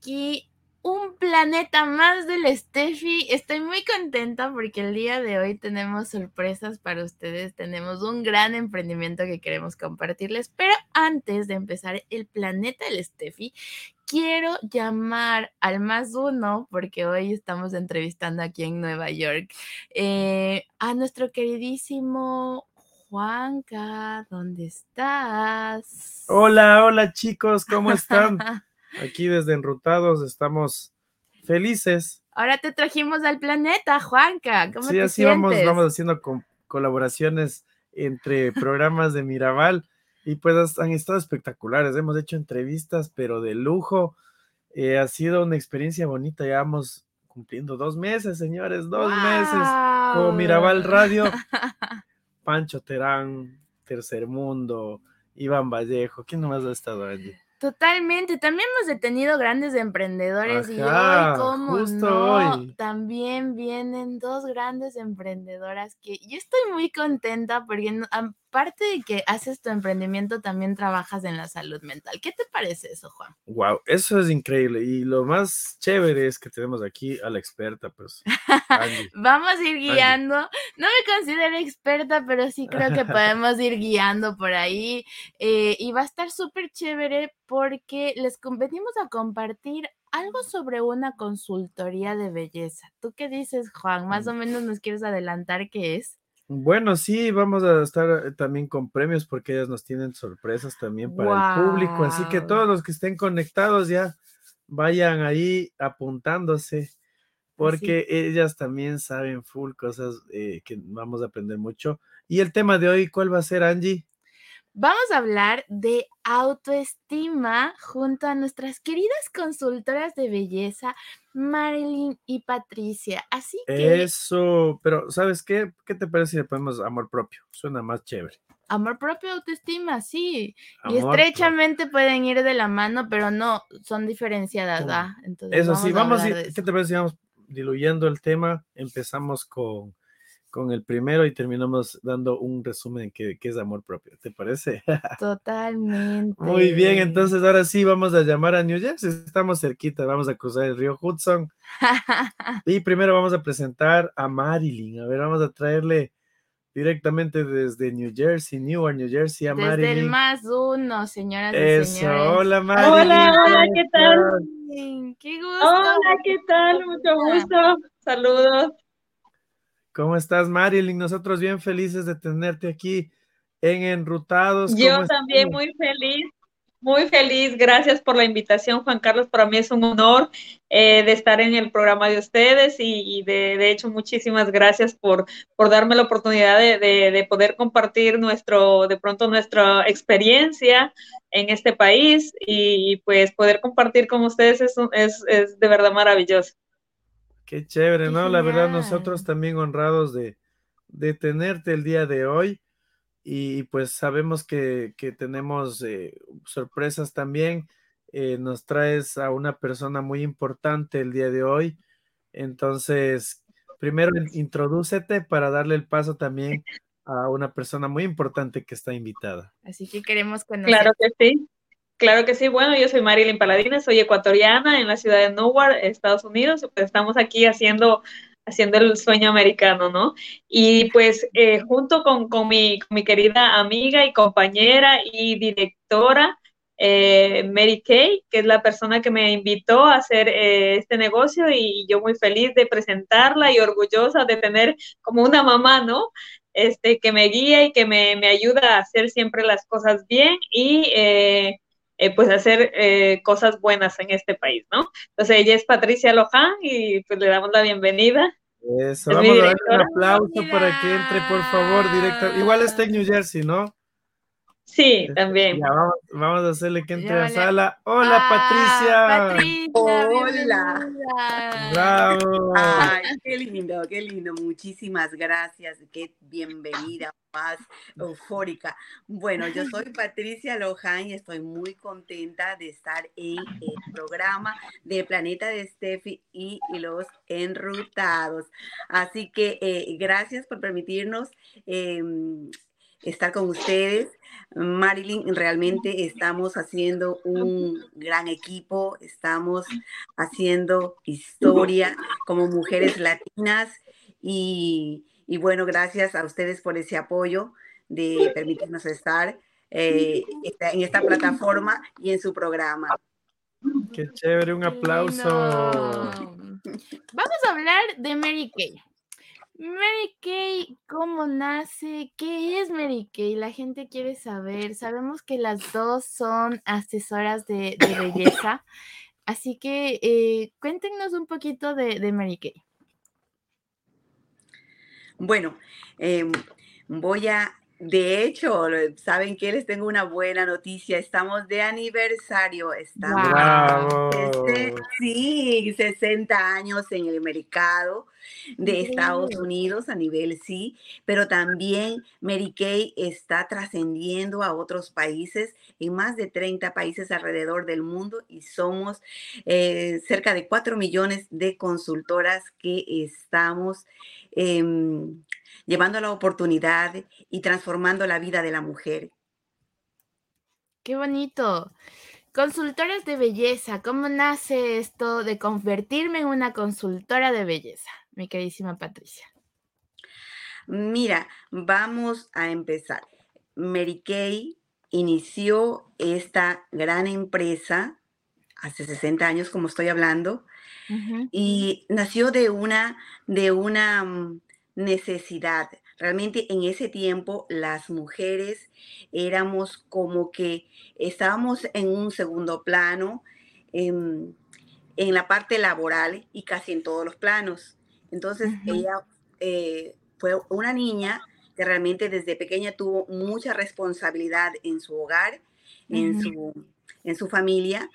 aquí. Un planeta más del Steffi. Estoy muy contenta porque el día de hoy tenemos sorpresas para ustedes. Tenemos un gran emprendimiento que queremos compartirles. Pero antes de empezar el planeta del Steffi, quiero llamar al más uno, porque hoy estamos entrevistando aquí en Nueva York, eh, a nuestro queridísimo Juanca, ¿dónde estás? Hola, hola chicos, ¿cómo están? Aquí desde Enrutados estamos felices. Ahora te trajimos al planeta, Juanca. ¿Cómo sí, así vamos, vamos haciendo colaboraciones entre programas de Mirabal y pues han estado espectaculares. Hemos hecho entrevistas, pero de lujo. Eh, ha sido una experiencia bonita. Ya vamos cumpliendo dos meses, señores, dos meses como Mirabal Radio. Pancho Terán, Tercer Mundo, Iván Vallejo, ¿quién más ha estado allí? Totalmente, también hemos detenido grandes emprendedores y hoy, como no, también vienen dos grandes emprendedoras que yo estoy muy contenta porque aparte de que haces tu emprendimiento, también trabajas en la salud mental. ¿Qué te parece eso, Juan? Wow, eso es increíble y lo más chévere es que tenemos aquí a la experta, pues. Vamos a ir guiando. No me considero experta, pero sí creo que podemos ir guiando por ahí eh, y va a estar súper chévere porque les venimos a compartir algo sobre una consultoría de belleza. ¿Tú qué dices, Juan? Más o menos nos quieres adelantar qué es. Bueno, sí, vamos a estar también con premios porque ellas nos tienen sorpresas también para el público. Así que todos los que estén conectados ya vayan ahí apuntándose porque ellas también saben full cosas eh, que vamos a aprender mucho. Y el tema de hoy, ¿cuál va a ser, Angie? Vamos a hablar de autoestima junto a nuestras queridas consultoras de belleza, Marilyn y Patricia. Así que. Eso, pero ¿sabes qué? ¿Qué te parece si le ponemos amor propio? Suena más chévere. Amor propio, autoestima, sí. y estrechamente pueden ir de la mano, pero no, son diferenciadas, ¿ah? Entonces, Eso sí, vamos, a ¿qué te parece si vamos diluyendo el tema? Empezamos con con el primero y terminamos dando un resumen de qué, es amor propio. ¿Te parece? Totalmente. Muy bien, entonces ahora sí vamos a llamar a New Jersey. Estamos cerquita, vamos a cruzar el río Hudson. y primero vamos a presentar a Marilyn. A ver, vamos a traerle directamente desde New Jersey, Newark, New Jersey, a Marilyn. Desde el más uno, señoras y señores. Hola, Marilyn. Hola, hola, ¿qué tal? Qué gusto. Hola, ¿qué tal? Mucho gusto. Saludos. ¿Cómo estás, Marilyn? Nosotros bien felices de tenerte aquí en Enrutados. Yo también muy feliz, muy feliz. Gracias por la invitación, Juan Carlos. Para mí es un honor eh, de estar en el programa de ustedes y, de, hecho muchísimas gracias por, por darme la oportunidad de, poder compartir nuestro, de pronto nuestra experiencia en este país y, pues poder compartir con ustedes es, es, es de verdad maravilloso. Qué chévere, ¿no? La verdad, nosotros también honrados de, de tenerte el día de hoy y pues sabemos que, que tenemos eh, sorpresas también. Eh, nos traes a una persona muy importante el día de hoy. Entonces, primero introdúcete para darle el paso también a una persona muy importante que está invitada. Así que queremos conocer. Claro que sí. Claro que sí, bueno, yo soy Marilyn Paladines, soy ecuatoriana en la ciudad de Newark, Estados Unidos, pues estamos aquí haciendo, haciendo el sueño americano, ¿no? Y pues eh, junto con, con, mi, mi, querida amiga y compañera y directora, eh, Mary Kay, que es la persona que me invitó a hacer eh, este negocio y yo muy feliz de presentarla y orgullosa de tener como una mamá, ¿no? Este, que me guía y que me, me ayuda a hacer siempre las cosas bien y eh, pues hacer eh, cosas buenas en este país, ¿no? Entonces ella es Patricia Loján y pues le damos la bienvenida. Eso, vamos a darle un aplauso para que entre, por favor, directo. Igual está en New Jersey, ¿no? Sí, también. vamos, a hacerle que entre a sala. Hola, ah, Patricia. Hola. Bravo. Ay, qué lindo, qué lindo. Muchísimas gracias. Qué bienvenida, más eufórica. Bueno, yo soy Patricia Loján y estoy muy contenta de estar en el programa de Planeta de Steffi y los Enrutados. Así que eh, gracias por permitirnos. Em, estar con ustedes. Marilyn, realmente estamos haciendo un gran equipo, estamos haciendo historia como mujeres latinas y, bueno, gracias a ustedes por ese apoyo de permitirnos estar eh, en esta plataforma y en su programa. Qué chévere, un aplauso. Vamos a hablar de Mary Kay. Mary Kay, ¿cómo nace? ¿Qué es Mary Kay? La gente quiere saber. Sabemos que las dos son asesoras de, belleza. Así que eh, cuéntenos un poquito de, Mary Kay. Bueno, em, voy a de hecho, saben que les tengo una buena noticia. Estamos de aniversario. Estamos este, sí, 60 años en el mercado de Estados Unidos a nivel sí, pero también Mary Kay está trascendiendo a otros países, en más de 30 países alrededor del mundo y somos eh, cerca de 4 millones de consultoras que estamos em, llevando la oportunidad y transformando la vida de la mujer. Qué bonito. Consultoras de belleza, ¿cómo nace esto de convertirme en una consultora de belleza, mi queridísima Patricia? Mira, vamos a empezar. Mary Kay inició esta gran empresa hace 60 años, como estoy hablando, y nació de una, de una mm, necesidad. Realmente en ese tiempo las mujeres éramos como que estábamos en un segundo plano, en, la parte laboral y casi en todos los planos. Entonces ella eh, fue una niña que realmente desde pequeña tuvo mucha responsabilidad en su hogar, en, su, en su familia,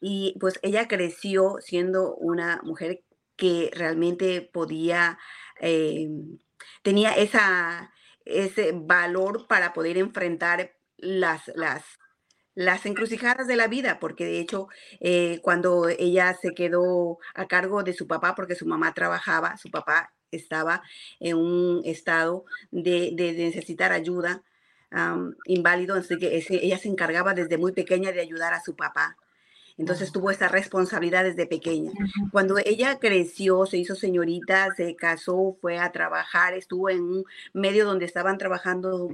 y pues ella creció siendo una mujer que realmente podía Em, tenía esa, ese valor para poder enfrentar las, las, las encrucijadas de la vida, porque de hecho eh, cuando ella se quedó a cargo de su papá, porque su mamá trabajaba, su papá estaba en un estado de, necesitar ayuda, inválido, así que ella se encargaba desde muy pequeña de ayudar a su papá. Entonces tuvo esa responsabilidad desde pequeña. Cuando ella creció, se hizo señorita, se casó, fue a trabajar, estuvo en un medio donde estaban trabajando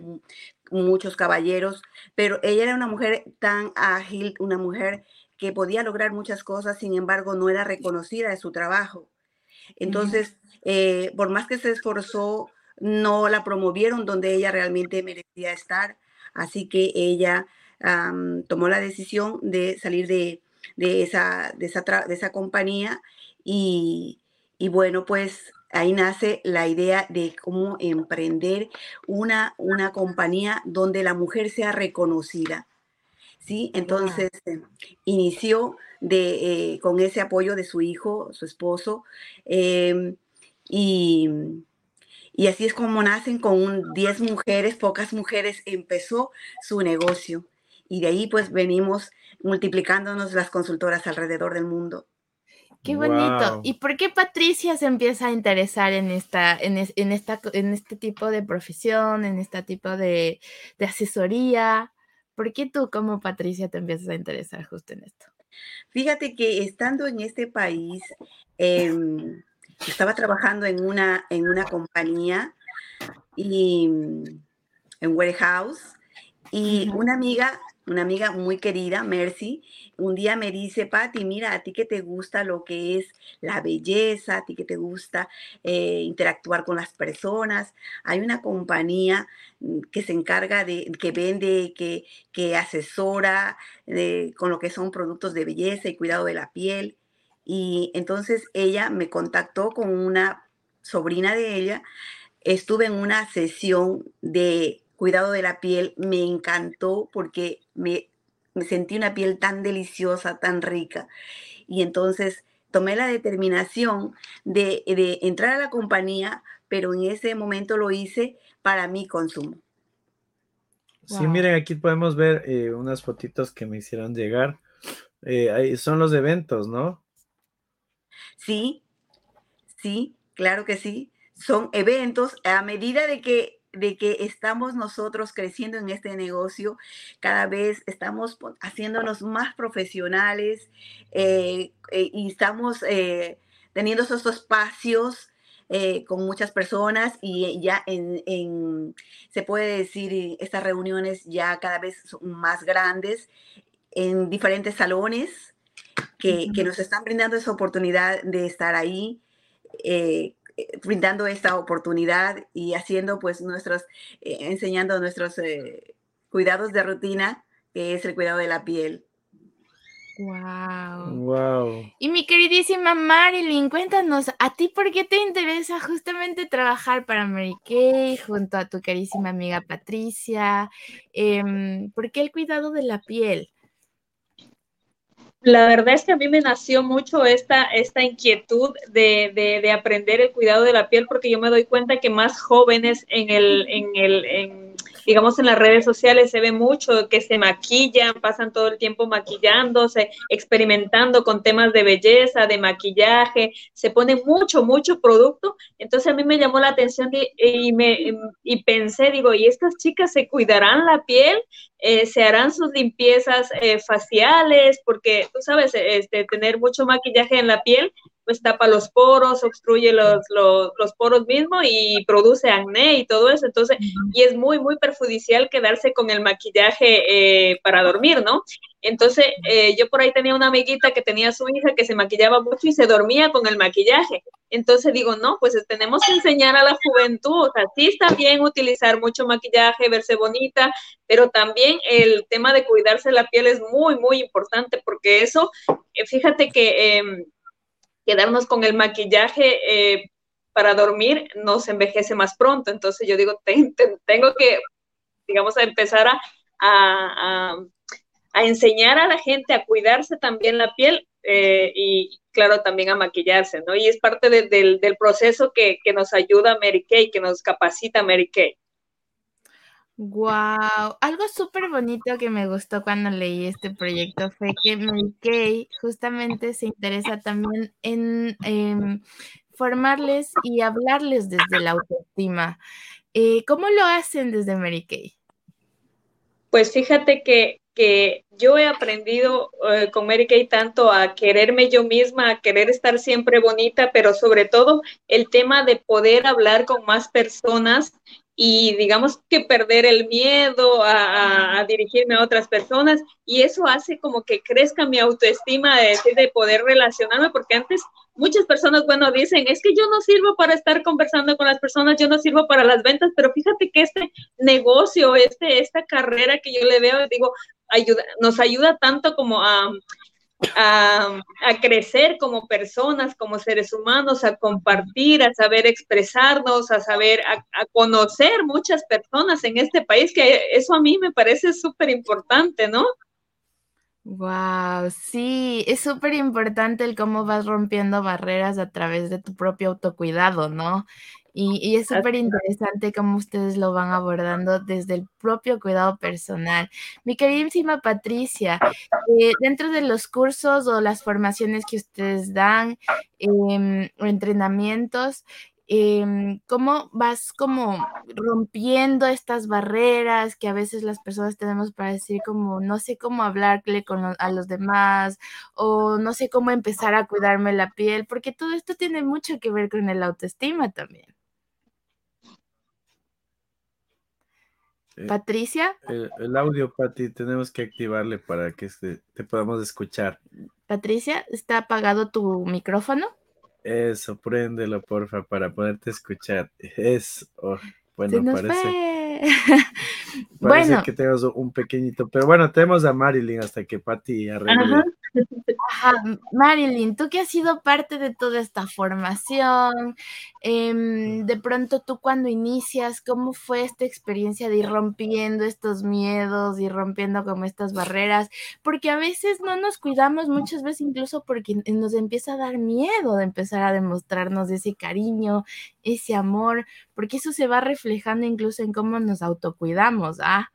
muchos caballeros, pero ella era una mujer tan ágil, una mujer que podía lograr muchas cosas, sin embargo, no era reconocida de su trabajo. Entonces, eh, por más que se esforzó, no la promovieron donde ella realmente merecía estar. Así que ella tomó la decisión de salir de, de esa, de esa, de esa compañía y, y, bueno, pues ahí nace la idea de cómo emprender una, una compañía donde la mujer sea reconocida. ¿sí? Entonces inició de, eh, con ese apoyo de su hijo, su esposo, em, y, y, así es como nacen con 10 mujeres, pocas mujeres, empezó su negocio. Y de ahí pues venimos multiplicándonos las consultoras alrededor del mundo. Qué bonito. ¿Y por qué Patricia se empieza a interesar en esta, en, esta, en este tipo de profesión, en este tipo de, asesoría? ¿Por qué tú como Patricia te empiezas a interesar justo en esto? Fíjate que estando en este país, em, estaba trabajando en una, en una compañía y en warehouse y una amiga una amiga muy querida, Mercy, un día me dice, Patti, mira, a ti que te gusta lo que es la belleza, a ti que te gusta eh, interactuar con las personas, hay una compañía mm, que se encarga de, que vende, que, que asesora de, con lo que son productos de belleza y cuidado de la piel. Y entonces ella me contactó con una sobrina de ella. Estuve en una sesión de cuidado de la piel me encantó porque me, sentí una piel tan deliciosa, tan rica. Y entonces tomé la determinación de, entrar a la compañía, pero en ese momento lo hice para mi consumo. Sí, miren, aquí podemos ver eh, unas fotitos que me hicieron llegar. Eh, ahí son los eventos, ¿no? Sí, sí, claro que sí. Son eventos a medida de que de que estamos nosotros creciendo en este negocio, cada vez estamos haciéndonos más profesionales eh, eh, y estamos eh, teniendo esos espacios con muchas personas y ya en, se puede decir, estas reuniones ya cada vez son más grandes en diferentes salones que, que nos están brindando esa oportunidad de estar ahí eh, brindando esta oportunidad y haciendo pues nuestros, eh, enseñando nuestros eh, cuidados de rutina, que es el cuidado de la piel. Wow. Wow. Y mi queridísima Marilyn, cuéntanos, ¿a ti por qué te interesa justamente trabajar para Mary Kay junto a tu carísima amiga Patricia? Em, ¿Por qué el cuidado de la piel? La verdad es que a mí me nació mucho esta, esta inquietud de, de, de, aprender el cuidado de la piel porque yo me doy cuenta que más jóvenes en el, en el, en digamos, en las redes sociales se ve mucho que se maquillan, pasan todo el tiempo maquillándose, experimentando con temas de belleza, de maquillaje, se pone mucho, mucho producto. Entonces a mí me llamó la atención y, me, y pensé, digo, ¿y estas chicas se cuidarán la piel? Eh, se harán sus limpiezas eh, faciales, porque tú sabes, este, tener mucho maquillaje en la piel pues tapa los poros, obstruye los, los, los, poros mismos y produce acné y todo eso. Entonces, y es muy, muy perjudicial quedarse con el maquillaje eh, para dormir, ¿no? Entonces, eh, yo por ahí tenía una amiguita que tenía su hija que se maquillaba mucho y se dormía con el maquillaje. Entonces digo, no, pues tenemos que enseñar a la juventud, o sea, sí está bien utilizar mucho maquillaje, verse bonita, pero también el tema de cuidarse la piel es muy, muy importante porque eso, eh, fíjate que em, quedarnos con el maquillaje eh, para dormir nos envejece más pronto. Entonces yo digo, tengo que, digamos, a empezar a, a, enseñar a la gente a cuidarse también la piel eh, y, claro, también a maquillarse, ¿no? Y es parte del, del, proceso que, que, nos ayuda Mary Kay, que nos capacita Mary Kay. Wow, algo súper bonito que me gustó cuando leí este proyecto fue que Mary Kay justamente se interesa también en em, formarles y hablarles desde la autoestima. Eh, ¿Cómo lo hacen desde Mary Kay? Pues fíjate que, que yo he aprendido eh, con Mary Kay tanto a quererme yo misma, a querer estar siempre bonita, pero sobre todo el tema de poder hablar con más personas y digamos que perder el miedo a, dirigirme a otras personas y eso hace como que crezca mi autoestima de, de poder relacionarme porque antes muchas personas, bueno, dicen, es que yo no sirvo para estar conversando con las personas, yo no sirvo para las ventas, pero fíjate que este negocio, este, esta carrera que yo le veo, digo, ayuda, nos ayuda tanto como a, a, crecer como personas, como seres humanos, a compartir, a saber expresarnos, a saber, a, conocer muchas personas en este país, que eso a mí me parece súper importante, ¿no? Wow, sí, es súper importante el cómo vas rompiendo barreras a través de tu propio autocuidado, ¿no? Y, es súper interesante cómo ustedes lo van abordando desde el propio cuidado personal. Mi queridísima Patricia, eh, dentro de los cursos o las formaciones que ustedes dan o entrenamientos, em, ¿cómo vas como rompiendo estas barreras que a veces las personas tenemos para decir como no sé cómo hablarle con a los demás o no sé cómo empezar a cuidarme la piel? Porque todo esto tiene mucho que ver con el autoestima también. Eh, Patricia. El, audio, Pati, tenemos que activarle para que te podamos escuchar. Patricia, ¿está apagado tu micrófono? Eso, préndelo, porfa, para poderte escuchar. Es, bueno, parece. parece que tenemos un pequeñito, pero bueno, tenemos a Marilyn hasta que Pati arregle. Marilyn, tú que has sido parte de toda esta formación, em, de pronto tú cuando inicias, ¿cómo fue esta experiencia de ir rompiendo estos miedos y rompiendo como estas barreras? Porque a veces no nos cuidamos, muchas veces incluso porque nos empieza a dar miedo de empezar a demostrarnos ese cariño, ese amor, porque eso se va reflejando incluso en cómo nos autocuidamos, ¿ah?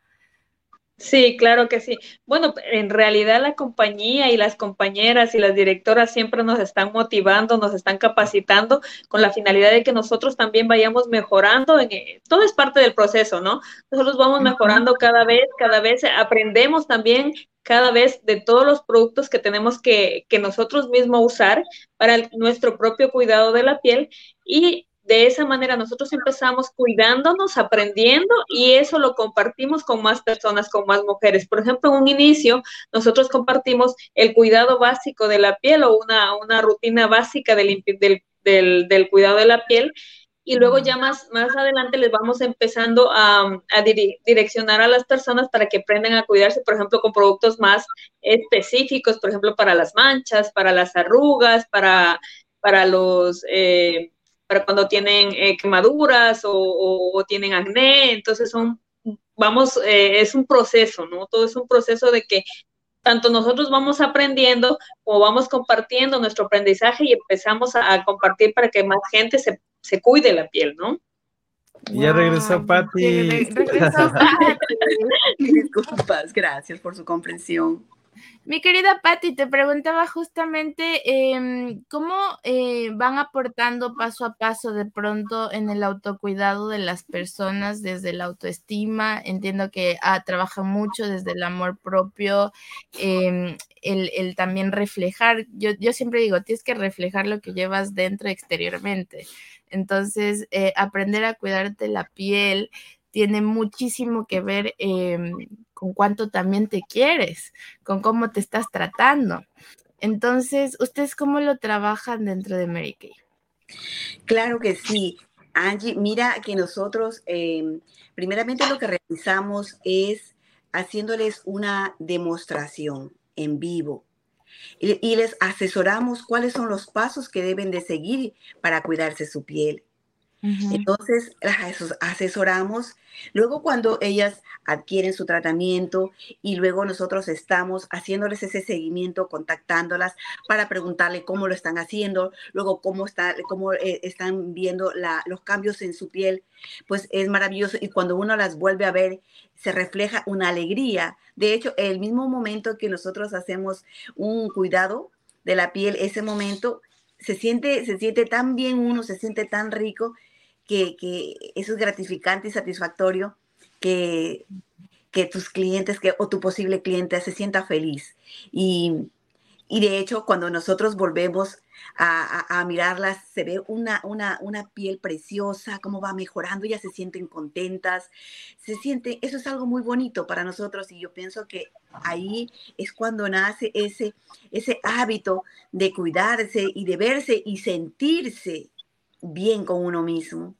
Sí, claro que sí. Bueno, en realidad la compañía y las compañeras y las directoras siempre nos están motivando, nos están capacitando con la finalidad de que nosotros también vayamos mejorando. En, eh, todo es parte del proceso, ¿no? Nosotros vamos mejorando cada vez, cada vez aprendemos también cada vez de todos los productos que tenemos que, que nosotros mismos usar para nuestro propio cuidado de la piel y de esa manera nosotros empezamos cuidándonos, aprendiendo y eso lo compartimos con más personas, con más mujeres. Por ejemplo, en un inicio nosotros compartimos el cuidado básico de la piel o una, una rutina básica del, del, cuidado de la piel y luego ya más, más adelante les vamos empezando a, a direccionar a las personas para que aprendan a cuidarse, por ejemplo, con productos más específicos, por ejemplo, para las manchas, para las arrugas, para, para los... Eh, para cuando tienen eh, quemaduras o, tienen acné, entonces son, vamos, eh, es un proceso, ¿no? Todo es un proceso de que tanto nosotros vamos aprendiendo como vamos compartiendo nuestro aprendizaje y empezamos a, compartir para que más gente se, se cuide la piel, ¿no? Ya regresó Patti. Regresó Disculpas, gracias por su comprensión. Mi querida Patti, te preguntaba justamente em, cómo eh, van aportando paso a paso de pronto en el autocuidado de las personas desde la autoestima. Entiendo que ah, mucho desde el amor propio, em, el, también reflejar. Yo, yo siempre digo, tienes que reflejar lo que llevas dentro exteriormente. Entonces, eh, aprender a cuidarte la piel tiene muchísimo que ver em, con cuánto también te quieres, con cómo te estás tratando. Entonces, ¿ustedes cómo lo trabajan dentro de Mary Kay? Claro que sí. Angie, mira que nosotros, em, primeramente lo que realizamos es haciéndoles una demostración en vivo y, y, les asesoramos cuáles son los pasos que deben de seguir para cuidarse su piel. Entonces, las asesoramos. Luego, cuando ellas adquieren su tratamiento y luego nosotros estamos haciéndoles ese seguimiento, contactándolas para preguntarle cómo lo están haciendo, luego cómo, está, cómo eh, están viendo los cambios en su piel, pues es maravilloso. Y cuando uno las vuelve a ver, se refleja una alegría. De hecho, el mismo momento que nosotros hacemos un cuidado de la piel, ese momento se siente, se siente tan bien uno, se siente tan rico que, eso es gratificante y satisfactorio que, que tus clientes que, o tu posible cliente se sienta feliz. Y, de hecho, cuando nosotros volvemos a, mirarlas, se ve una, una, una, piel preciosa, cómo va mejorando, ellas se sienten contentas, se siente, eso es algo muy bonito para nosotros y yo pienso que ahí es cuando nace ese, ese hábito de cuidarse y de verse y sentirse bien con uno mismo.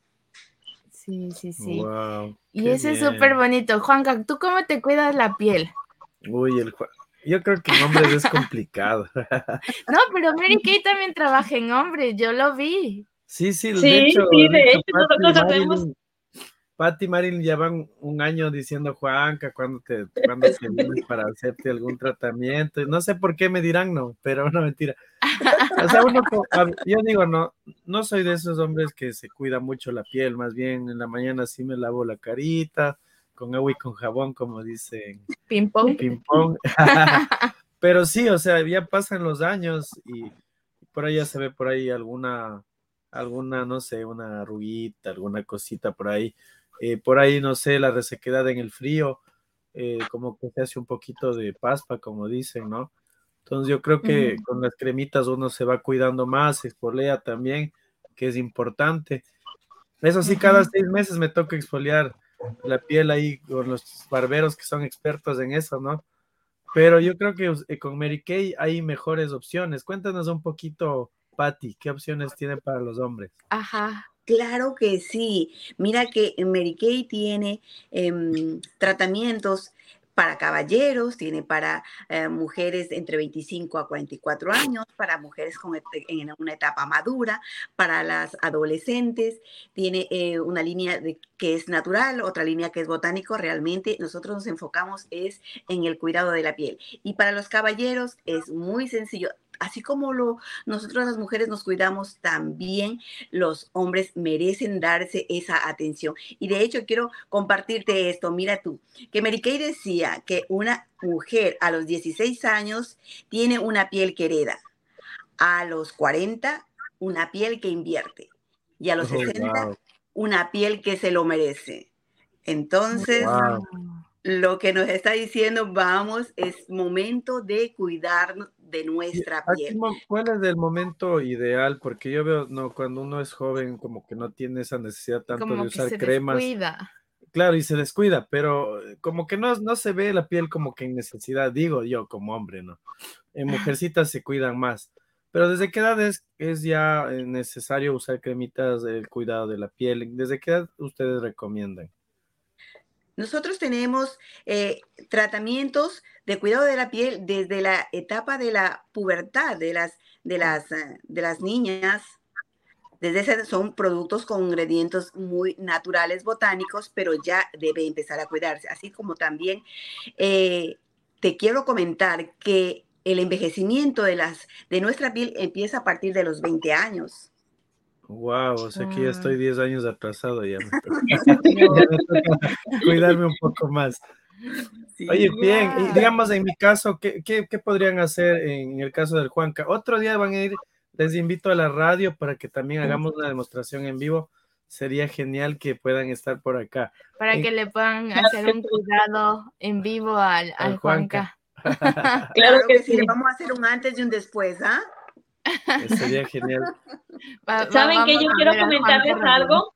Sí, sí, sí. y ese es súper bonito. Juanca, ¿tú cómo te cuidas la piel? Uy, el Yo creo que en hombres es complicado. no, pero Mary Kay también trabaja en hombres, yo lo vi. Sí, sí, de hecho, sí, de, hecho, nosotros Patti y Marilyn llevan un año diciendo, Juanca, ¿cuándo te, cuándo te vienes para hacerte algún tratamiento? No sé por qué me dirán no, pero no, mentira. O sea, uno, yo digo, no, no soy de esos hombres que se cuida mucho la piel, más bien en la mañana sí me lavo la carita, con agua y con jabón, como dicen. Ping pong. Ping pong. pero sí, o sea, ya pasan los años y por ahí ya se ve por ahí alguna, alguna, no sé, una arruguita, alguna cosita por ahí eh, por ahí, no sé, la resequedad en el frío, eh, como que se hace un poquito de paspa, como dicen, ¿no? Entonces yo creo que con las cremitas uno se va cuidando más, exfolea también, que es importante. Eso sí, cada seis meses me toca exfoliar la piel ahí con los barberos que son expertos en eso, ¿no? Pero yo creo que eh, con Mary Kay hay mejores opciones. Cuéntanos un poquito, Patty, ¿qué opciones tiene para los hombres? Ajá. Claro que sí. Mira que Mary Kay tiene em, tratamientos para caballeros, tiene para eh, mujeres entre 25 a 44 años, para mujeres con, en una etapa madura, para las adolescentes, tiene eh, una línea que es natural, otra línea que es botánico. Realmente nosotros nos enfocamos es en el cuidado de la piel. Y para los caballeros es muy sencillo así como lo, nosotros las mujeres nos cuidamos, también los hombres merecen darse esa atención. Y de hecho quiero compartirte esto, mira tú, que Mary Kay decía que una mujer a los 16 años tiene una piel que hereda, a los 40 una piel que invierte y a los 60 una piel que se lo merece. Entonces, lo que nos está diciendo, vamos, es momento de cuidarnos de nuestra piel. ¿Cuál es el momento ideal? Porque yo veo, no, cuando uno es joven, como que no tiene esa necesidad tanto de usar se cremas. Descuida. Claro, y se descuida, pero eh, como que no, no se ve la piel como que en necesidad, digo yo como hombre, ¿no? En mujercitas se cuidan más. Pero ¿desde qué edad es, es ya eh, necesario usar cremitas del cuidado de la piel? ¿Desde qué edad ustedes recomiendan? Nosotros tenemos eh, tratamientos de cuidado de la piel desde la etapa de la pubertad de las, de las, eh, de las niñas. Desde ese son productos con ingredientes muy naturales, botánicos, pero ya debe empezar a cuidarse. Así como también eh, te quiero comentar que el envejecimiento de, las, de nuestra piel empieza a partir de los 20 años. Wow, o sea que ya estoy 10 años atrasado, ya me cuidarme un poco más. Oye, bien, y digamos en mi caso, ¿qué, ¿qué, qué, podrían hacer en el caso del Juanca? Otro día van a ir, les invito a la radio para que también hagamos una demostración en vivo. Sería genial que puedan estar por acá. Para que le puedan hacer un cuidado en vivo al, al, Juanca. claro que sí, vamos a hacer un antes y un después, ¿ah? Sería genial. ¿Saben que yo quiero comentarles algo?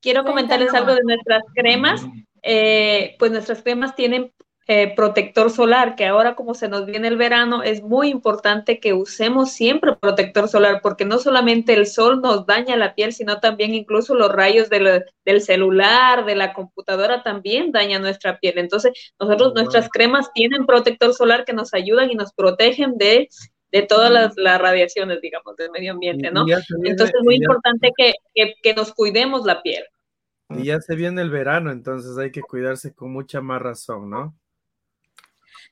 Quiero comentarles algo de nuestras cremas. Eh, pues nuestras cremas tienen eh, protector solar, que ahora como se nos viene el verano, es muy importante que usemos siempre protector solar, porque no solamente el sol nos daña la piel, sino también incluso los rayos del, celular, de la computadora también daña nuestra piel. Entonces, nosotros, nuestras cremas tienen protector solar que nos ayudan y nos protegen de de todas las, radiaciones, digamos, del medio ambiente, ¿no? entonces es muy importante que, que, nos cuidemos la piel. Y ya se viene el verano, entonces hay que cuidarse con mucha más razón, ¿no?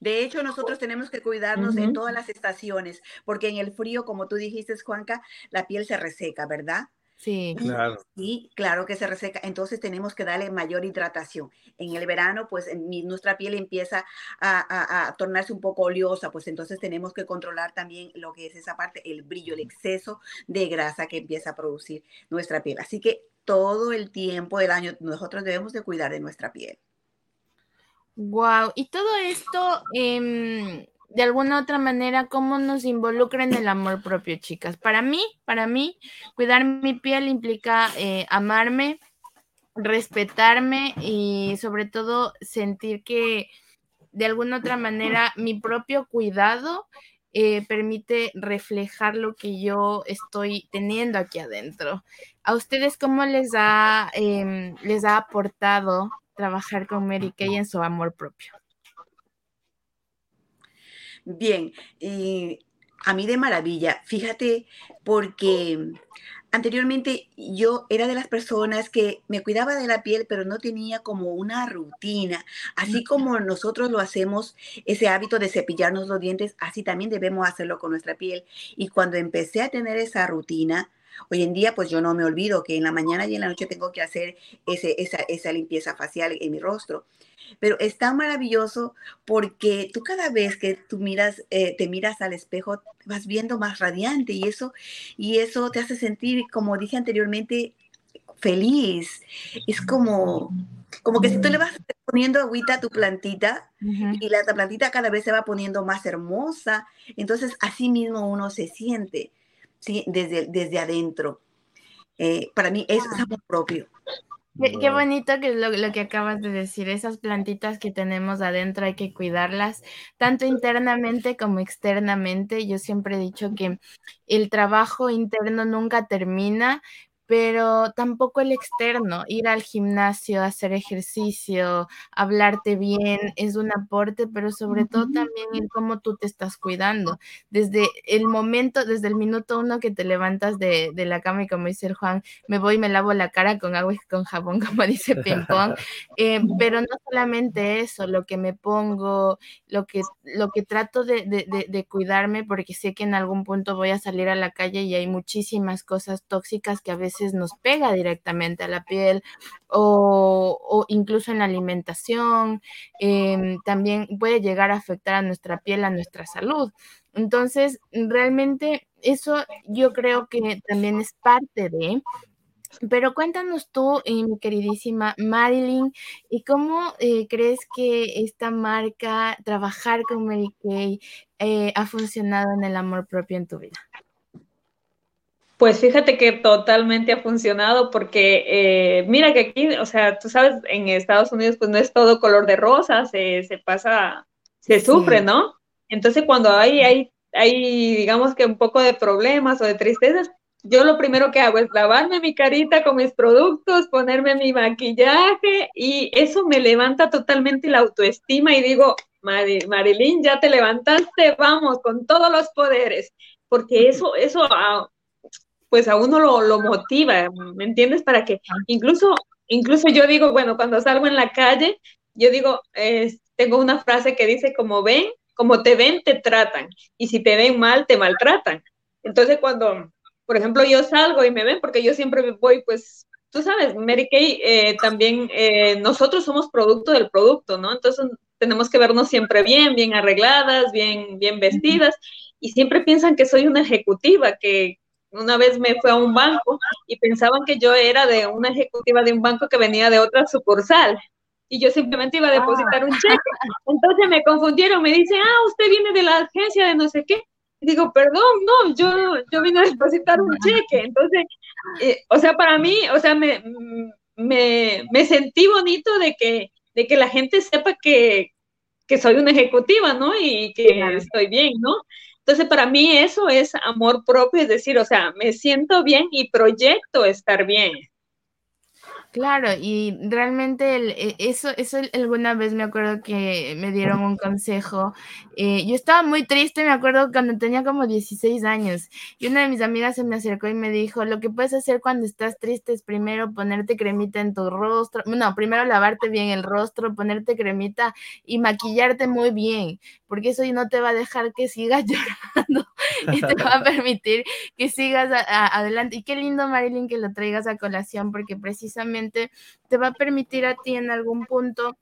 De hecho, nosotros tenemos que cuidarnos en todas las estaciones, porque en el frío, como tú dijiste, Juanca, la piel se reseca, ¿verdad? Sí, claro. Sí, claro que se reseca. Entonces tenemos que darle mayor hidratación. En el verano, pues nuestra piel empieza a, tornarse un poco oleosa, pues entonces tenemos que controlar también lo que es esa parte, el brillo, el exceso de grasa que empieza a producir nuestra piel. Así que todo el tiempo del año nosotros debemos de cuidar de nuestra piel. Wow, y todo esto, eh, de alguna otra manera, cómo nos involucra en el amor propio, chicas. Para mí, para mí, cuidar mi piel implica eh, amarme, respetarme y sobre todo sentir que de alguna otra manera mi propio cuidado eh, permite reflejar lo que yo estoy teniendo aquí adentro. ¿A ustedes cómo les ha, em, les ha aportado trabajar con Mary Kay en su amor propio? Bien, y a mí de maravilla, fíjate, porque anteriormente yo era de las personas que me cuidaba de la piel, pero no tenía como una rutina. Así como nosotros lo hacemos, ese hábito de cepillarnos los dientes, así también debemos hacerlo con nuestra piel. Y cuando empecé a tener esa rutina, Hoy en día, pues yo no me olvido que en la mañana y en la noche tengo que hacer ese, esa, esa limpieza facial en mi rostro. Pero es tan maravilloso porque tú cada vez que tú miras, eh, te miras al espejo, vas viendo más radiante y eso, y eso te hace sentir, como dije anteriormente, feliz. Es como, como que si tú le vas poniendo agüita a tu plantita y la plantita cada vez se va poniendo más hermosa, entonces así mismo uno se siente, ¿sí? Desde, desde adentro. Eh, para mí es amor propio. Qué, bonito que es lo, que acabas de decir, esas plantitas que tenemos adentro hay que cuidarlas, tanto internamente como externamente. Yo siempre he dicho que el trabajo interno nunca termina, pero tampoco el externo, ir al gimnasio, hacer ejercicio, hablarte bien es un aporte, pero sobre todo también en cómo tú te estás cuidando. Desde el momento, desde el minuto uno que te levantas de, la cama y como dice el Juan, me voy y me lavo la cara con agua y con jabón, como dice Pimpón, eh, pero no solamente eso, lo que me pongo, lo que, lo que trato de, de cuidarme, porque sé que en algún punto voy a salir a la calle y hay muchísimas cosas tóxicas que a veces nos pega directamente a la piel o, incluso en la alimentación, em, también puede llegar a afectar a nuestra piel, a nuestra salud. Entonces, realmente eso yo creo que también es parte de, pero cuéntanos tú, eh, mi queridísima Marilyn, ¿y cómo eh, crees que esta marca, trabajar con Mary Kay, eh, ha funcionado en el amor propio en tu vida? Pues fíjate que totalmente ha funcionado porque eh, mira que aquí, o sea, tú sabes, en Estados Unidos pues no es todo color de rosa, se, pasa, se sufre, ¿no? Entonces cuando hay, hay, hay, digamos que un poco de problemas o de tristezas, yo lo primero que hago es lavarme mi carita con mis productos, ponerme mi maquillaje y eso me levanta totalmente la autoestima y digo, Marilyn, ya te levantaste, vamos, con todos los poderes, porque eso, eso pues a uno lo, motiva, ¿me entiendes? Para que incluso, incluso yo digo, bueno, cuando salgo en la calle, yo digo, tengo una frase que dice, como ven, como te ven, te tratan, y si te ven mal, te maltratan. Entonces cuando, por ejemplo, yo salgo y me ven, porque yo siempre voy, pues, tú sabes, Mary Kay, eh, también eh, nosotros somos producto del producto, ¿no? Entonces tenemos que vernos siempre bien, bien arregladas, bien, bien vestidas, y siempre piensan que soy una ejecutiva, que, una vez me fue a un banco y pensaban que yo era de una ejecutiva de un banco que venía de otra sucursal y yo simplemente iba a depositar un cheque. Entonces me confundieron, me dicen, ah, usted viene de la agencia de no sé qué. Y digo, perdón, no, yo, yo vine a depositar un cheque. Entonces, eh, o sea, para mí, o sea, me, me, me, sentí bonito de que, de que la gente sepa que, que soy una ejecutiva, ¿no? Y que estoy bien, ¿no? Entonces, para mí eso es amor propio, es decir, o sea, me siento bien y proyecto estar bien. Claro, y realmente e, eso, eso alguna vez me acuerdo que me dieron un consejo. Eh, yo estaba muy triste, me acuerdo cuando tenía como 16 años, y una de mis amigas se me acercó y me dijo, lo que puedes hacer cuando estás triste es primero ponerte cremita en tu rostro, no, primero lavarte bien el rostro, ponerte cremita y maquillarte muy bien, porque eso no te va a dejar que sigas llorando y te va a permitir que sigas adelante. Y qué lindo, Marilyn, que lo traigas a colación, porque precisamente te va a permitir a ti en algún punto,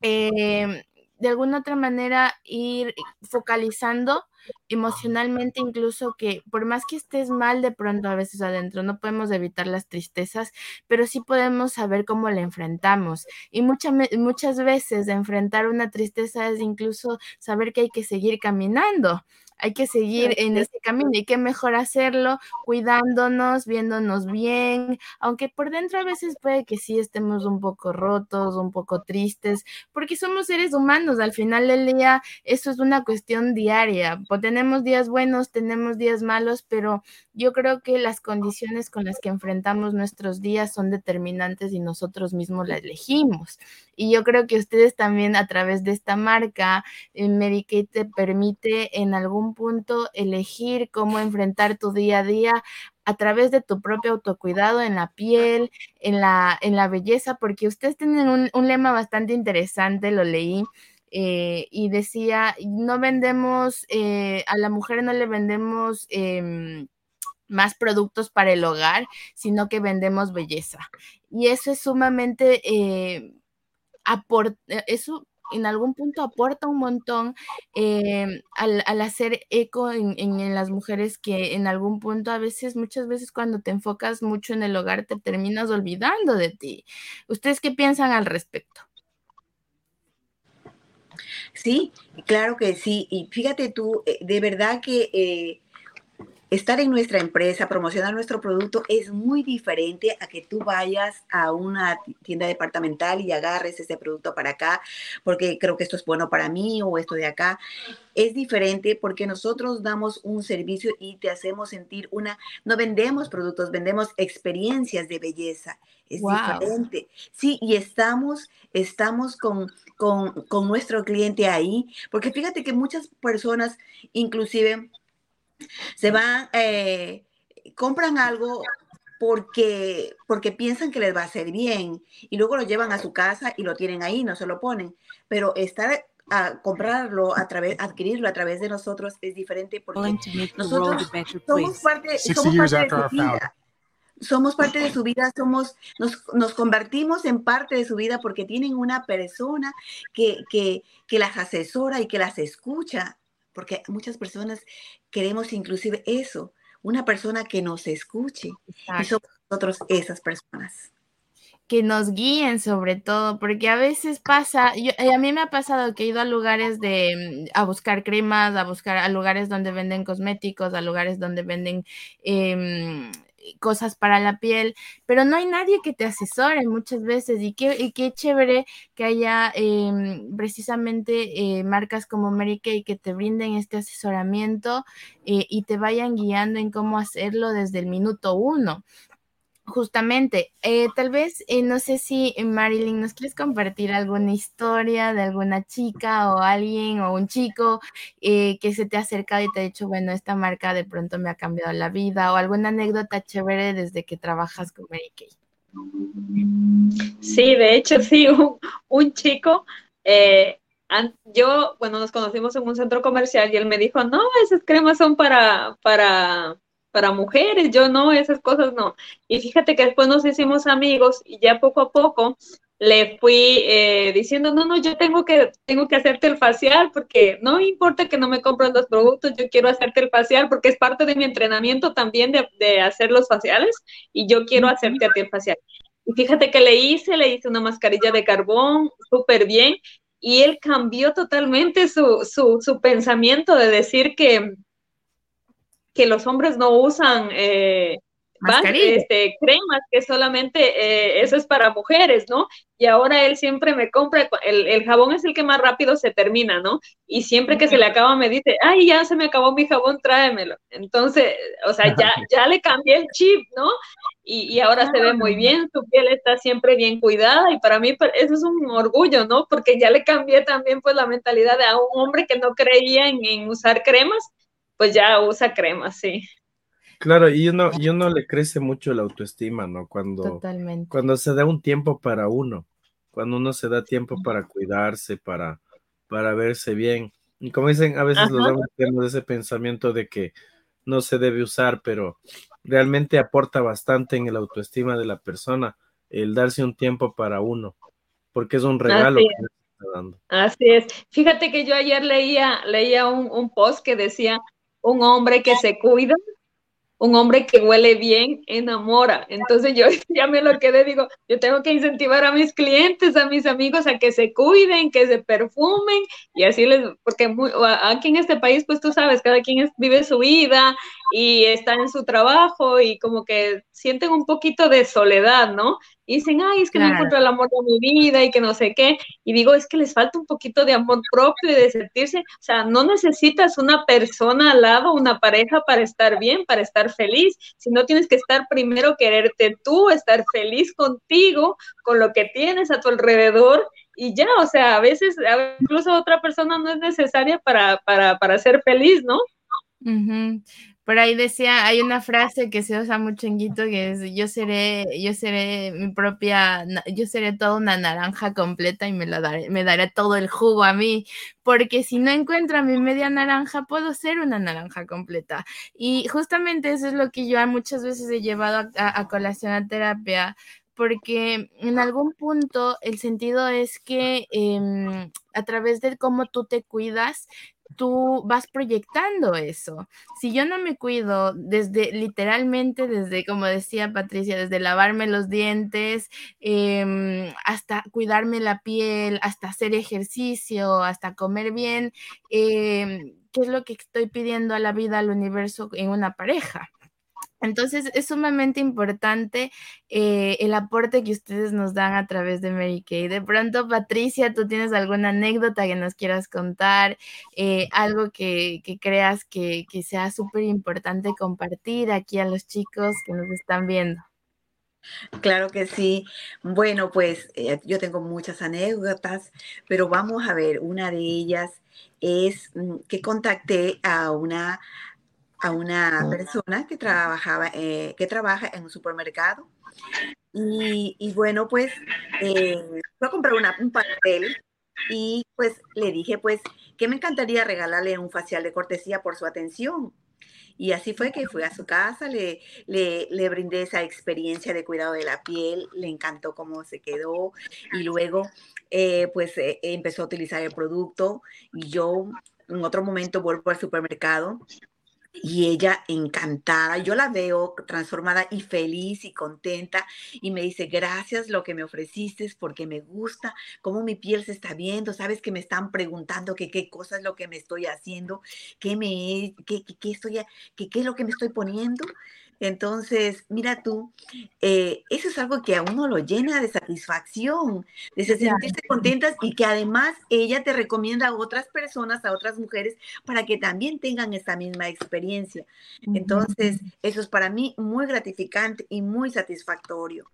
eh, de alguna otra manera, ir focalizando emocionalmente incluso que por más que estés mal de pronto a veces adentro, no podemos evitar las tristezas, pero sí podemos saber cómo la enfrentamos. Y muchas muchas veces enfrentar una tristeza es incluso saber que hay que seguir caminando hay que seguir en ese camino y qué mejor hacerlo cuidándonos, viéndonos bien, aunque por dentro a veces puede que sí estemos un poco rotos, un poco tristes, porque somos seres humanos, al final del día eso es una cuestión diaria, tenemos días buenos, tenemos días malos, pero yo creo que las condiciones con las que enfrentamos nuestros días son determinantes y nosotros mismos las elegimos. Y yo creo que ustedes también a través de esta marca, eh, Medicaid te permite en algún punto elegir cómo enfrentar tu día a día a través de tu propio autocuidado en la piel, en la, en la belleza, porque ustedes tienen un, lema bastante interesante, lo leí, eh, y decía, no vendemos, eh, a la mujer no le vendemos em, más productos para el hogar, sino que vendemos belleza. Y eso es sumamente, eh, eso en algún punto aporta un montón em, al, hacer eco en, en, las mujeres que en algún punto a veces, muchas veces cuando te enfocas mucho en el hogar, te terminas olvidando de ti. ¿Ustedes qué piensan al respecto? Sí, claro que sí. Y fíjate tú, eh, de verdad que eh, estar en nuestra empresa, promocionar nuestro producto es muy diferente a que tú vayas a una tienda departamental y agarres ese producto para acá, porque creo que esto es bueno para mí o esto de acá. Es diferente porque nosotros damos un servicio y te hacemos sentir una, no vendemos productos, vendemos experiencias de belleza. Es diferente. Sí, y estamos, estamos con, con, con nuestro cliente ahí, porque fíjate que muchas personas, inclusive, se van, eh, compran algo porque, porque piensan que les va a hacer bien y luego lo llevan a su casa y lo tienen ahí, no se lo ponen. Pero estar a comprarlo a través, adquirirlo a través de nosotros es diferente porque nosotros somos parte, somos parte de su vida. Somos parte de su vida, somos, nos, nos, convertimos en parte de su vida porque tienen una persona que, que, que las asesora y que las escucha porque muchas personas queremos inclusive eso, una persona que nos escuche. Y somos nosotros esas personas. Que nos guíen sobre todo, porque a veces pasa, yo, eh, a mí me ha pasado que he ido a lugares de, mm, a buscar cremas, a buscar a lugares donde venden cosméticos, a lugares donde venden eh, cosas para la piel, pero no hay nadie que te asesore muchas veces y qué, qué chévere que haya em, precisamente eh, marcas como Mary Kay que te brinden este asesoramiento eh, y te vayan guiando en cómo hacerlo desde el minuto uno. Justamente, eh, tal vez, eh, no sé si eh, Marilyn, ¿nos quieres compartir alguna historia de alguna chica o alguien o un chico que se te ha acercado y te ha dicho, bueno, esta marca de pronto me ha cambiado la vida o alguna anécdota chévere desde que trabajas con Mary Kay? Sí, de hecho, sí, un, chico, yo, bueno, nos conocimos en un centro comercial y él me dijo, no, esas cremas son para, para para mujeres, yo no, esas cosas no. Y fíjate que después nos hicimos amigos y ya poco a poco le fui eh, diciendo, no, no, yo tengo que, tengo que hacerte el facial porque no importa que no me compren los productos, yo quiero hacerte el facial porque es parte de mi entrenamiento también de, de hacer los faciales y yo quiero hacerte a ti el facial. Y fíjate que le hice, le hice una mascarilla de carbón súper bien y él cambió totalmente su, su, su pensamiento de decir que, que los hombres no usan eh, este, cremas, que solamente eh, eso es para mujeres, ¿no? Y ahora él siempre me compra, el, el, jabón es el que más rápido se termina, ¿no? Y siempre que se le acaba me dice, ay, ya se me acabó mi jabón, tráemelo. Entonces, o sea, ya, ya le cambié el chip, ¿no? Y, y ahora se ve muy bien, su piel está siempre bien cuidada y para mí pues, eso es un orgullo, ¿no? Porque ya le cambié también pues la mentalidad de a un hombre que no creía en, en usar cremas pues ya usa crema, sí. Claro, y uno, y uno le crece mucho la autoestima, ¿no? Cuando, cuando se da un tiempo para uno, cuando uno se da tiempo para cuidarse, para, para verse bien. Y como dicen, a veces los hombres tenemos ese pensamiento de que no se debe usar, pero realmente aporta bastante en el autoestima de la persona el darse un tiempo para uno, porque es un regalo Así que está dando. Así es. Fíjate que yo ayer leía, leía un, un post que decía, un hombre que se cuida, un hombre que huele bien, enamora. Entonces yo ya me lo quedé, digo, yo tengo que incentivar a mis clientes, a mis amigos a que se cuiden, que se perfumen y así les, porque aquí en este país, pues tú sabes, cada quien vive su vida y está en su trabajo y como que sienten un poquito de soledad, ¿no? Y dicen, ay, es que no encuentro el amor de mi vida y que no sé qué. Y digo, es que les falta un poquito de amor propio y de sentirse, o sea, no necesitas una persona al lado, una pareja para estar bien, para estar feliz, sino tienes que estar primero quererte tú, estar feliz contigo, con lo que tienes a tu alrededor y ya, o sea, a veces incluso otra persona no es necesaria para, para, para ser feliz, ¿no? Por ahí decía, hay una frase que se usa mucho en Guito que es yo seré, yo seré mi propia, yo seré toda una naranja completa y me la daré, me daré todo el jugo a mí, porque si no encuentro mi media naranja, puedo ser una naranja completa. Y justamente eso es lo que yo muchas veces he llevado a, colación a terapia, porque en algún punto el sentido es que em, a través de cómo tú te cuidas, tú vas proyectando eso. Si yo no me cuido desde, literalmente, desde, como decía Patricia, desde lavarme los dientes, em, hasta cuidarme la piel, hasta hacer ejercicio, hasta comer bien, em, qué es lo que estoy pidiendo a la vida, al universo en una pareja. Entonces es sumamente importante eh, el aporte que ustedes nos dan a través de Mary Kay. De pronto, Patricia, ¿tú tienes alguna anécdota que nos quieras contar? Eh, algo que, creas que, sea súper importante compartir aquí a los chicos que nos están viendo. Claro que sí. Bueno, pues eh, yo tengo muchas anécdotas, pero vamos a ver, una de ellas es mm, que contacté a una a una persona que trabajaba, eh, que trabaja en un supermercado. Y, bueno, pues eh, fue a comprar una, un pastel y pues le dije pues que me encantaría regalarle un facial de cortesía por su atención. Y así fue que fui a su casa, le, le, le, brindé esa experiencia de cuidado de la piel, le encantó cómo se quedó y luego eh, pues empezó a utilizar el producto y yo en otro momento vuelvo al supermercado y ella encantada, yo la veo transformada y feliz y contenta y me dice, gracias lo que me ofreciste porque me gusta cómo mi piel se está viendo, sabes que me están preguntando que qué cosa es lo que me estoy haciendo, qué me qué, qué, estoy qué, qué es lo que me estoy poniendo entonces, mira tú, eh, eso es algo que a uno lo llena de satisfacción, de sentirse contentas y que además ella te recomienda a otras personas, a otras mujeres, para que también tengan esa misma experiencia. Entonces, eso es para mí muy gratificante y muy satisfactorio.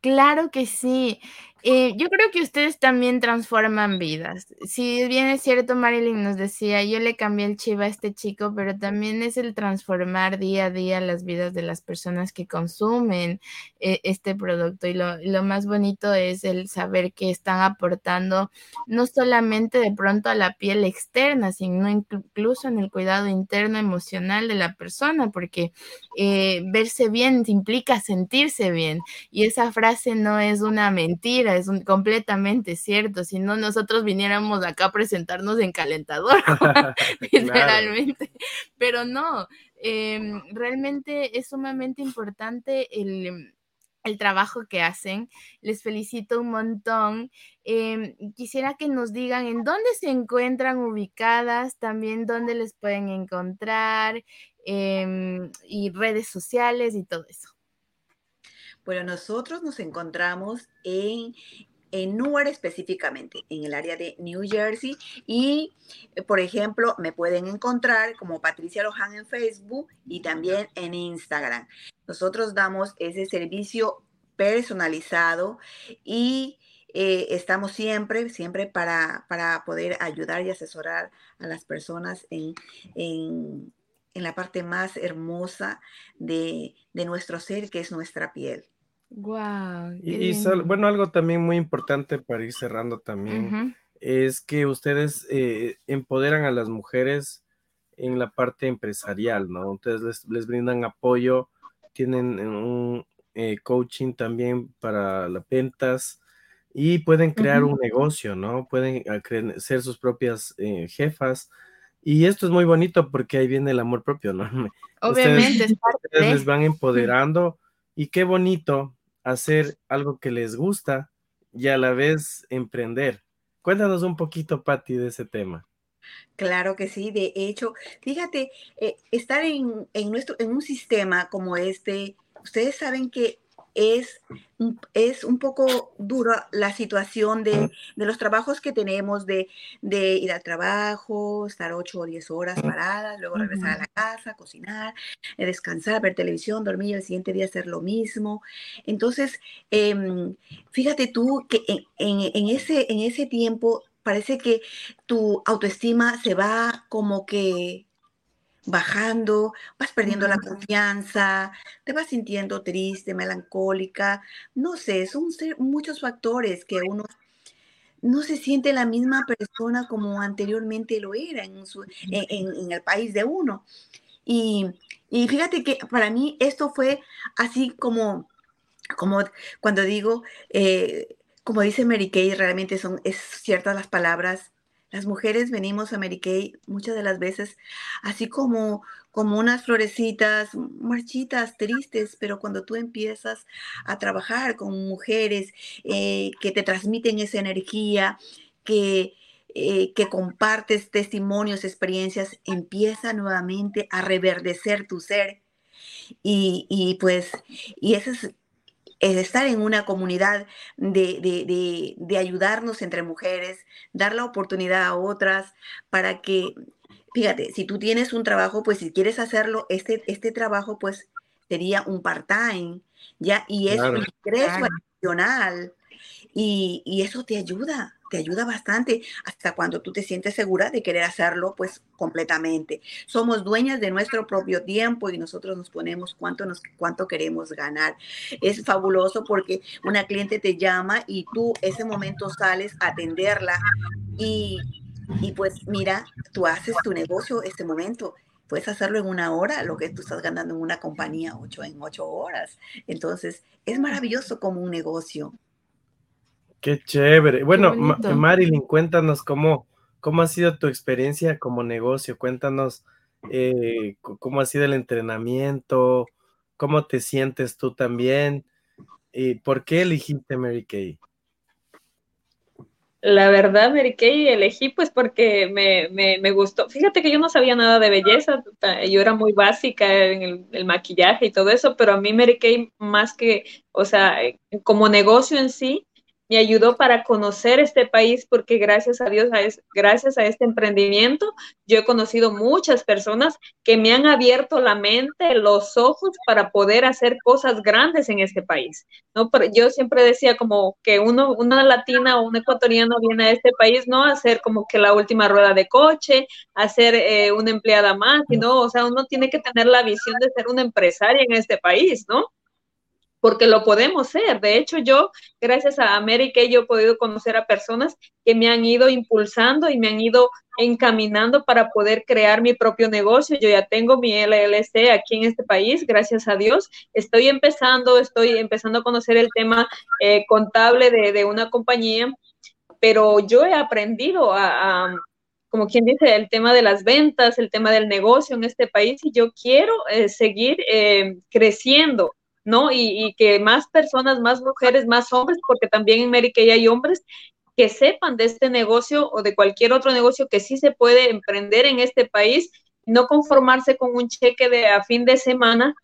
Claro que sí. Eh, yo creo que ustedes también transforman vidas. Si bien es cierto, Marilyn nos decía, yo le cambié el chivo a este chico, pero también es el transformar día a día las vidas de las personas que consumen eh, este producto. Y lo, lo, más bonito es el saber que están aportando no solamente de pronto a la piel externa, sino incluso en el cuidado interno emocional de la persona, porque eh, verse bien implica sentirse bien. Y esa frase no es una mentira es un, completamente cierto. Si no, nosotros viniéramos acá a presentarnos en calentador, literalmente. Pero no, em, realmente es sumamente importante el, trabajo que hacen. Les felicito un montón. Em, quisiera que nos digan en dónde se encuentran ubicadas, también dónde les pueden encontrar em, y redes sociales y todo eso. Bueno, nosotros nos encontramos en, en Newark específicamente, en el área de New Jersey. Y, eh, por ejemplo, me pueden encontrar como Patricia Lohan en Facebook y también en Instagram. Nosotros damos ese servicio personalizado y eh, estamos siempre, siempre para, para, poder ayudar y asesorar a las personas en, en, en la parte más hermosa de, de nuestro ser, que es nuestra piel. Wow. Y, bueno, algo también muy importante para ir cerrando también es que ustedes eh, empoderan a las mujeres en la parte empresarial, ¿no? Entonces les, brindan apoyo, tienen un eh, coaching también para las ventas y pueden crear un negocio, ¿no? Pueden ser sus propias eh, jefas. Y esto es muy bonito porque ahí viene el amor propio, ¿no? Obviamente. Ustedes, ustedes les van empoderando y qué bonito hacer algo que les gusta y a la vez emprender. Cuéntanos un poquito, Patti, de ese tema. Claro que sí, de hecho, fíjate, eh, estar en, en, nuestro, en un sistema como este, ustedes saben que es, es un poco dura la situación de, los trabajos que tenemos, de, ir al trabajo, estar 8 o 10 horas paradas, luego regresar a la casa, cocinar, eh, descansar, ver televisión, dormir y el siguiente día hacer lo mismo. Entonces, em, fíjate tú que en, ese, en ese tiempo parece que tu autoestima se va como que bajando, vas perdiendo la confianza, te vas sintiendo triste, melancólica, no sé, son muchos factores que uno no se siente la misma persona como anteriormente lo era en, en, el país de uno. Y, fíjate que para mí esto fue así como, como cuando digo, eh, como dice Mary Kay, realmente son, es ciertas las palabras las mujeres venimos a Mary Kay muchas de las veces así como, como unas florecitas marchitas, tristes, pero cuando tú empiezas a trabajar con mujeres eh, que te transmiten esa energía, que eh, que compartes testimonios, experiencias, empieza nuevamente a reverdecer tu ser. Y, y pues, y eso es, estar en una comunidad de, de, de, ayudarnos entre mujeres, dar la oportunidad a otras para que, fíjate, si tú tienes un trabajo, pues si quieres hacerlo, este, este trabajo pues sería un part-time, ¿ya? Y es un ingreso adicional y, y eso te ayuda, te ayuda bastante hasta cuando tú te sientes segura de querer hacerlo pues completamente. Somos dueñas de nuestro propio tiempo y nosotros nos ponemos cuánto, nos, cuánto queremos ganar. Es fabuloso porque una cliente te llama y tú ese momento sales a atenderla y, y pues mira, tú haces tu negocio este momento puedes hacerlo en una hora, lo que tú estás ganando en una compañía ocho en ocho horas. Entonces, es maravilloso como un negocio. Qué chévere. Bueno, Marilyn, cuéntanos cómo, cómo ha sido tu experiencia como negocio. Cuéntanos eh, cómo ha sido el entrenamiento, cómo te sientes tú también y por qué elegiste Mary Kay. La verdad, Mary Kay elegí pues porque me, me, gustó. Fíjate que yo no sabía nada de belleza, yo era muy básica en el, el, maquillaje y todo eso, pero a mí Mary Kay más que, o sea, como negocio en sí, me ayudó para conocer este país porque gracias a Dios, gracias a este emprendimiento, yo he conocido muchas personas que me han abierto la mente, los ojos para poder hacer cosas grandes en este país. ¿no? Pero yo siempre decía como que uno, una latina o un ecuatoriano viene a este país no a hacer como que la última rueda de coche, a ser eh, una empleada más, sino, o sea, uno tiene que tener la visión de ser una empresaria en este país, ¿no? Porque lo podemos ser. De hecho, yo, gracias a América, yo he podido conocer a personas que me han ido impulsando y me han ido encaminando para poder crear mi propio negocio. Yo ya tengo mi LLC aquí en este país, gracias a Dios. Estoy empezando, estoy empezando a conocer el tema eh, contable de, una compañía, pero yo he aprendido a, como quien dice, el tema de las ventas, el tema del negocio en este país y yo quiero eh, seguir eh, creciendo ¿no? Y, que más personas, más mujeres, más hombres, porque también en América hay hombres que sepan de este negocio o de cualquier otro negocio que sí se puede emprender en este país, no conformarse con un cheque de a fin de semana,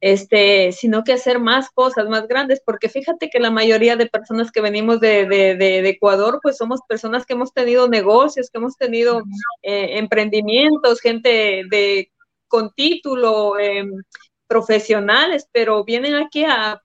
este, sino que hacer más cosas más grandes, porque fíjate que la mayoría de personas que venimos de, de, Ecuador, pues somos personas que hemos tenido negocios, que hemos tenido eh, emprendimientos, gente de con título, eh, profesionales, pero vienen aquí a...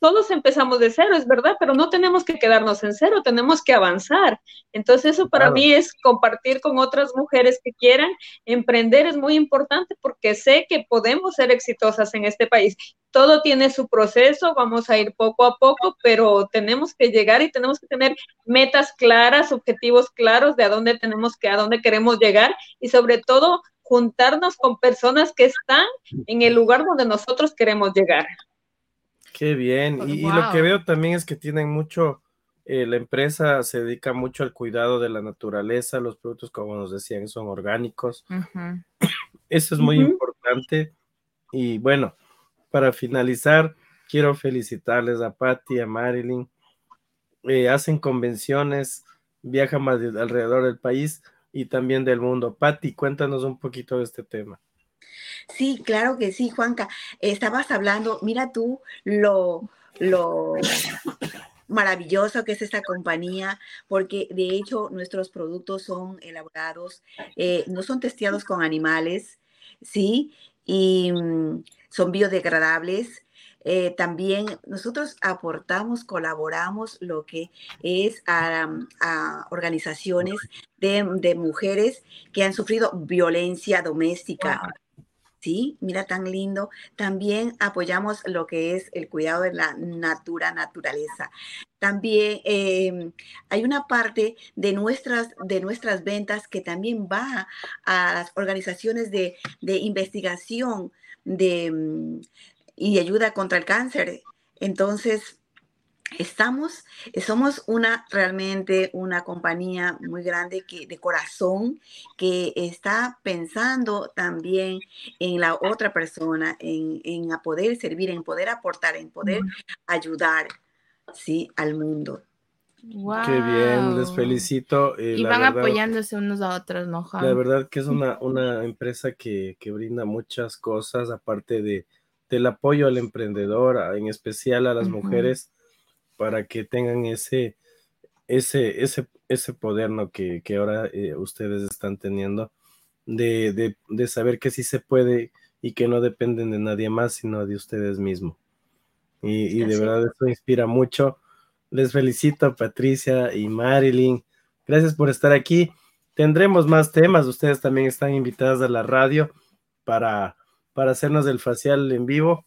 Todos empezamos de cero, es verdad, pero no tenemos que quedarnos en cero, tenemos que avanzar. Entonces eso para mí es compartir con otras mujeres que quieran emprender, es muy importante porque sé que podemos ser exitosas en este país. Todo tiene su proceso, vamos a ir poco a poco, pero tenemos que llegar y tenemos que tener metas claras, objetivos claros de a dónde tenemos que, a dónde queremos llegar y sobre todo juntarnos con personas que están en el lugar donde nosotros queremos llegar. Qué bien. Pues, y, lo que veo también es que tienen mucho, eh, la empresa se dedica mucho al cuidado de la naturaleza, los productos, como nos decían, son orgánicos. Eso es muy importante. Y bueno, para finalizar, quiero felicitarles a Patty, a Marilyn. Eh, hacen convenciones, viajan más alrededor del país y también del mundo. Patti, cuéntanos un poquito de este tema. Sí, claro que sí, Juanca. Estabas hablando, mira tú lo, lo maravilloso que es esta compañía, porque de hecho nuestros productos son elaborados, eh, no son testeados con animales, ¿sí? Y mm, son biodegradables. Eh, también nosotros aportamos, colaboramos lo que es a, organizaciones de, mujeres que han sufrido violencia doméstica. Sí, mira tan lindo. También apoyamos lo que es el cuidado de la natura, naturaleza. También em, hay una parte de nuestras, de nuestras ventas que también va a las organizaciones de, de investigación de, mm, y ayuda contra el cáncer. Entonces, estamos, somos una realmente una compañía muy grande que de corazón que está pensando también en la otra persona, en, en poder servir, en poder aportar, en poder ayudar, sí, al mundo. Qué bien, les felicito. Eh, y van apoyándose unos a otros, ¿no? La verdad que es una, una empresa que, que brinda muchas cosas, aparte de, del apoyo al emprendedor, en especial a las mujeres, para que tengan ese, ese, ese, ese poder ¿no? que, que ahora eh, ustedes están teniendo, de, de, de saber que sí se puede y que no dependen de nadie más, sino de ustedes mismos. Y, y de verdad eso inspira mucho les felicito, Patricia y Marilyn. Gracias por estar aquí. Tendremos más temas. Ustedes también están invitadas a la radio para, para hacernos el facial en vivo.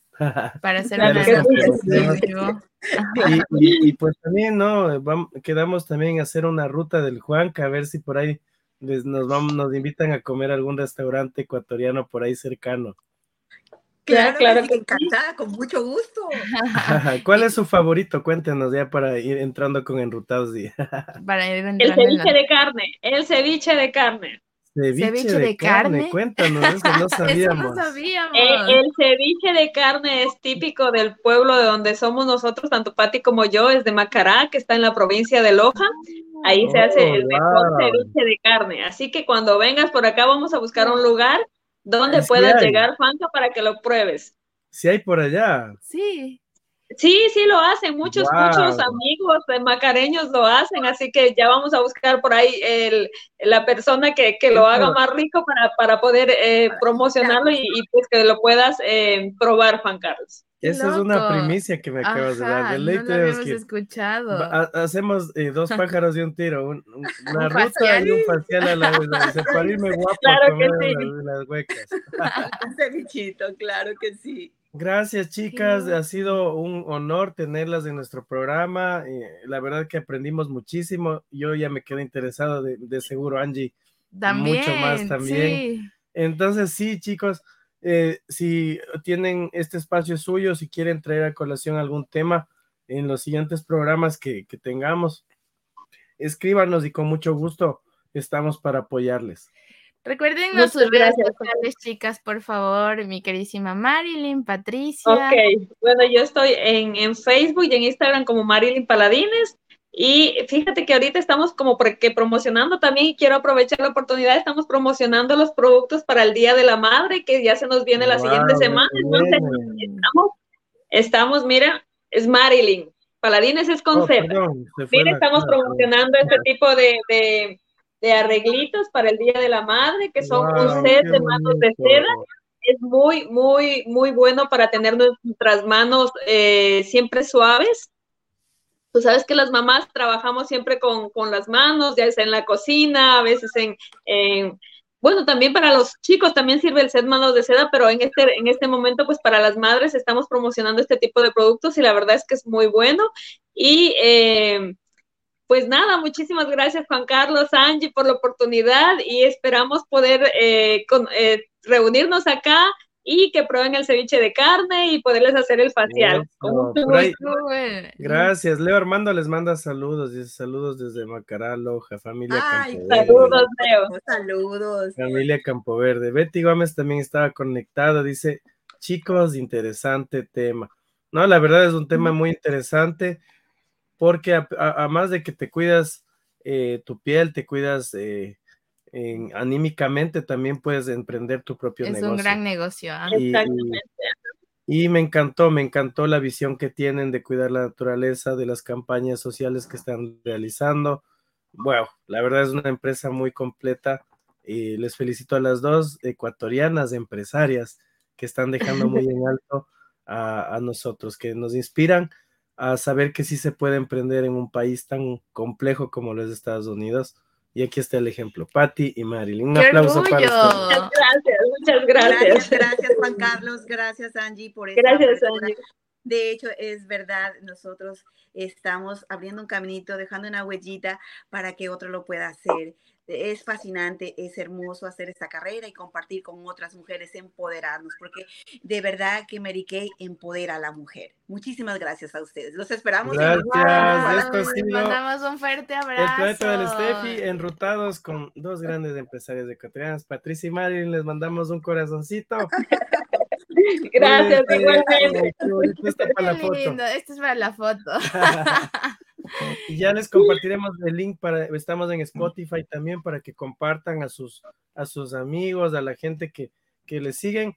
Para hacer una en vivo. Y, pues también, ¿no? Vamos, quedamos también a hacer una ruta del Juanca, a ver si por ahí nos, vamos, nos invitan a comer a algún restaurante ecuatoriano por ahí cercano. Claro, claro, encantada, con mucho gusto. ¿Cuál es su favorito? Cuéntenos ya para ir entrando con enrutados. para ir el ceviche de carne, el ceviche de carne. Ceviche, de, carne? cuéntanos, eso no sabíamos. Eh, el, ceviche de carne es típico del pueblo de donde somos nosotros, tanto Pati como yo, es de Macará, que está en la provincia de Loja. Ahí se hace el oh, mejor ceviche de carne. Así que cuando vengas por acá vamos a buscar un lugar ¿Dónde puedes llegar, Juanca, para que lo pruebes? Si hay por allá. Sí. Sí, sí lo hacen, muchos, muchos amigos de macareños lo hacen, así que ya vamos a buscar por ahí el, la persona que, lo haga más rico para, para poder eh, promocionarlo y, pues que lo puedas eh, probar, Juan Carlos. Esa es una primicia que me acabas de dar. no lo habíamos escuchado. hacemos eh, dos pájaros de un tiro, una ruta y un facial a la vez. Para irme guapo claro que sí. las, huecas. Cevichito, claro que sí. Gracias, chicas. Ha sido un honor tenerlas en nuestro programa. Eh, la verdad que aprendimos muchísimo. Yo ya me quedé interesado de, de seguro, Angie. También, mucho más también. Entonces, sí, chicos eh, si tienen este espacio suyo, si quieren traer a colación algún tema en los siguientes programas que, tengamos, escríbanos y con mucho gusto estamos para apoyarles. Recuerden sus redes sociales, chicas, por favor, mi queridísima Marilyn, Patricia. Ok, bueno, yo estoy en, en Facebook y en Instagram como Marilyn Paladines. Y fíjate que ahorita estamos como porque promocionando también y quiero aprovechar la oportunidad, estamos promocionando los productos para el Día de la Madre, que ya se nos viene la siguiente semana. Entonces, estamos, estamos, mira, es Marilyn, Paladines es con oh, Mira, estamos promocionando este tipo de, de, arreglitos para el Día de la Madre, que son un set de manos de seda. Es muy, muy, muy bueno para tener nuestras manos eh, siempre suaves Tú sabes que las mamás trabajamos siempre con, las manos, ya sea en la cocina, a veces en, bueno, también para los chicos también sirve el set manos de seda, pero en este, en este momento, pues para las madres estamos promocionando este tipo de productos y la verdad es que es muy bueno. Y eh, pues nada, muchísimas gracias Juan Carlos, Angie, por la oportunidad y esperamos poder eh, eh, reunirnos acá y que prueben el ceviche de carne y poderles hacer el facial. gracias. Leo Armando les manda saludos, dice saludos desde Macará, Loja, familia Campoverde. Saludos, Leo. Saludos. Familia Campoverde. Betty Gómez también estaba conectada, dice, chicos, interesante tema. No, la verdad es un tema muy interesante porque además de que te cuidas eh, tu piel, te cuidas... Eh, anímicamente también puedes emprender tu propio negocio. Es un gran negocio. ¿ah? Exactamente. Y, me encantó, me encantó la visión que tienen de cuidar la naturaleza, de las campañas sociales que están realizando. Bueno, la verdad es una empresa muy completa y les felicito a las dos ecuatorianas empresarias que están dejando muy en alto a, a nosotros, que nos inspiran a saber que sí se puede emprender en un país tan complejo como los Estados Unidos y aquí está el ejemplo, Patti y Marilyn. Un aplauso para ustedes. Muchas gracias, muchas gracias. Gracias, gracias Juan Carlos, gracias Angie por eso. Gracias Angie. De hecho, es verdad, nosotros estamos abriendo un caminito, dejando una huellita para que otro lo pueda hacer es fascinante, es hermoso hacer esta carrera y compartir con otras mujeres, empoderarnos, porque de verdad que Mary Kay empodera a la mujer. Muchísimas gracias a ustedes. Los esperamos. Gracias. En mandamos un fuerte abrazo. El proyecto del Steffi, enrutados con dos grandes empresarios de ecuatorianas, Patricia y Marilyn, les mandamos un corazoncito. Gracias, igualmente. Esto es para la foto. Esto es para la foto. Y ya les compartiremos el link para, estamos en Spotify también para que compartan a sus, a sus amigos, a la gente que, que les siguen.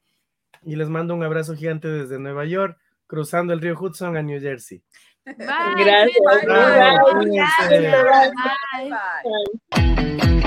Y les mando un abrazo gigante desde Nueva York, cruzando el río Hudson a New Jersey. Bye. Gracias. Bye. Bye. Bye.